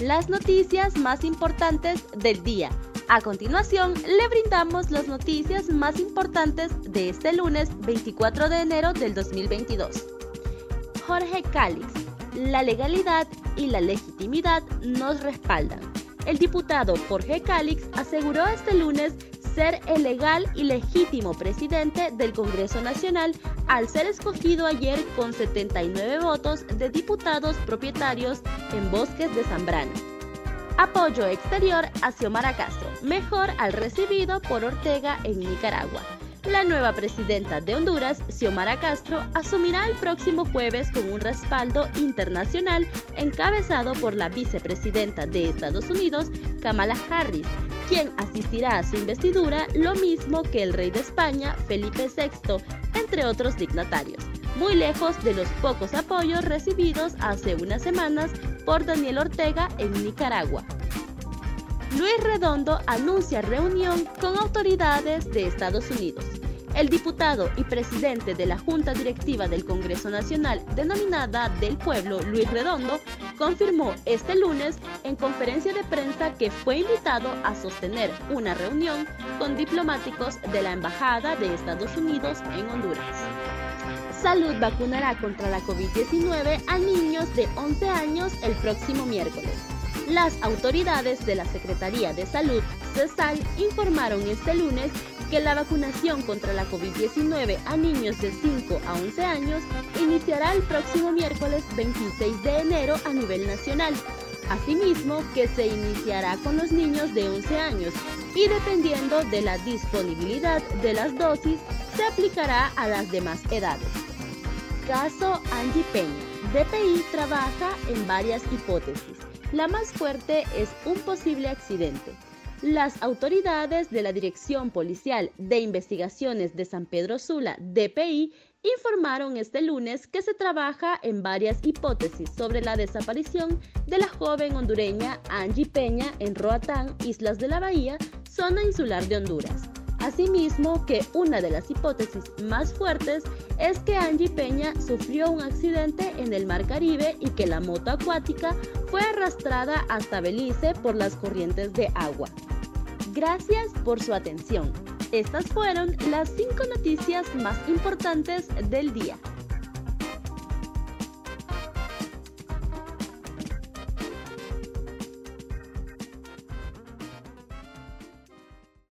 las noticias más importantes del día. A continuación, le brindamos las noticias más importantes de este lunes 24 de enero del 2022. Jorge Calix, la legalidad y la legitimidad nos respaldan. El diputado Jorge Calix aseguró este lunes ser el legal y legítimo presidente del Congreso Nacional al ser escogido ayer con 79 votos de diputados propietarios en Bosques de Zambrano. Apoyo exterior a Xiomara Castro, mejor al recibido por Ortega en Nicaragua. La nueva presidenta de Honduras, Xiomara Castro, asumirá el próximo jueves con un respaldo internacional encabezado por la vicepresidenta de Estados Unidos, Kamala Harris, quien asistirá a su investidura lo mismo que el rey de España, Felipe VI, entre otros dignatarios, muy lejos de los pocos apoyos recibidos hace unas semanas por Daniel Ortega en Nicaragua. Luis Redondo anuncia reunión con autoridades de Estados Unidos. El diputado y presidente de la Junta Directiva del Congreso Nacional, denominada del Pueblo, Luis Redondo, confirmó este lunes en conferencia de prensa que fue invitado a sostener una reunión con diplomáticos de la Embajada de Estados Unidos en Honduras. Salud vacunará contra la COVID-19 a niños de 11 años el próximo miércoles. Las autoridades de la Secretaría de Salud, CESAL, informaron este lunes que la vacunación contra la COVID-19 a niños de 5 a 11 años iniciará el próximo miércoles 26 de enero a nivel nacional. Asimismo, que se iniciará con los niños de 11 años y dependiendo de la disponibilidad de las dosis, se aplicará a las demás edades. Caso Angie Peña. DPI trabaja en varias hipótesis. La más fuerte es un posible accidente. Las autoridades de la Dirección Policial de Investigaciones de San Pedro Sula, DPI, informaron este lunes que se trabaja en varias hipótesis sobre la desaparición de la joven hondureña Angie Peña en Roatán, Islas de la Bahía, zona insular de Honduras. Asimismo, que una de las hipótesis más fuertes es que Angie Peña sufrió un accidente en el Mar Caribe y que la moto acuática fue arrastrada hasta Belice por las corrientes de agua. Gracias por su atención. Estas fueron las cinco noticias más importantes del día.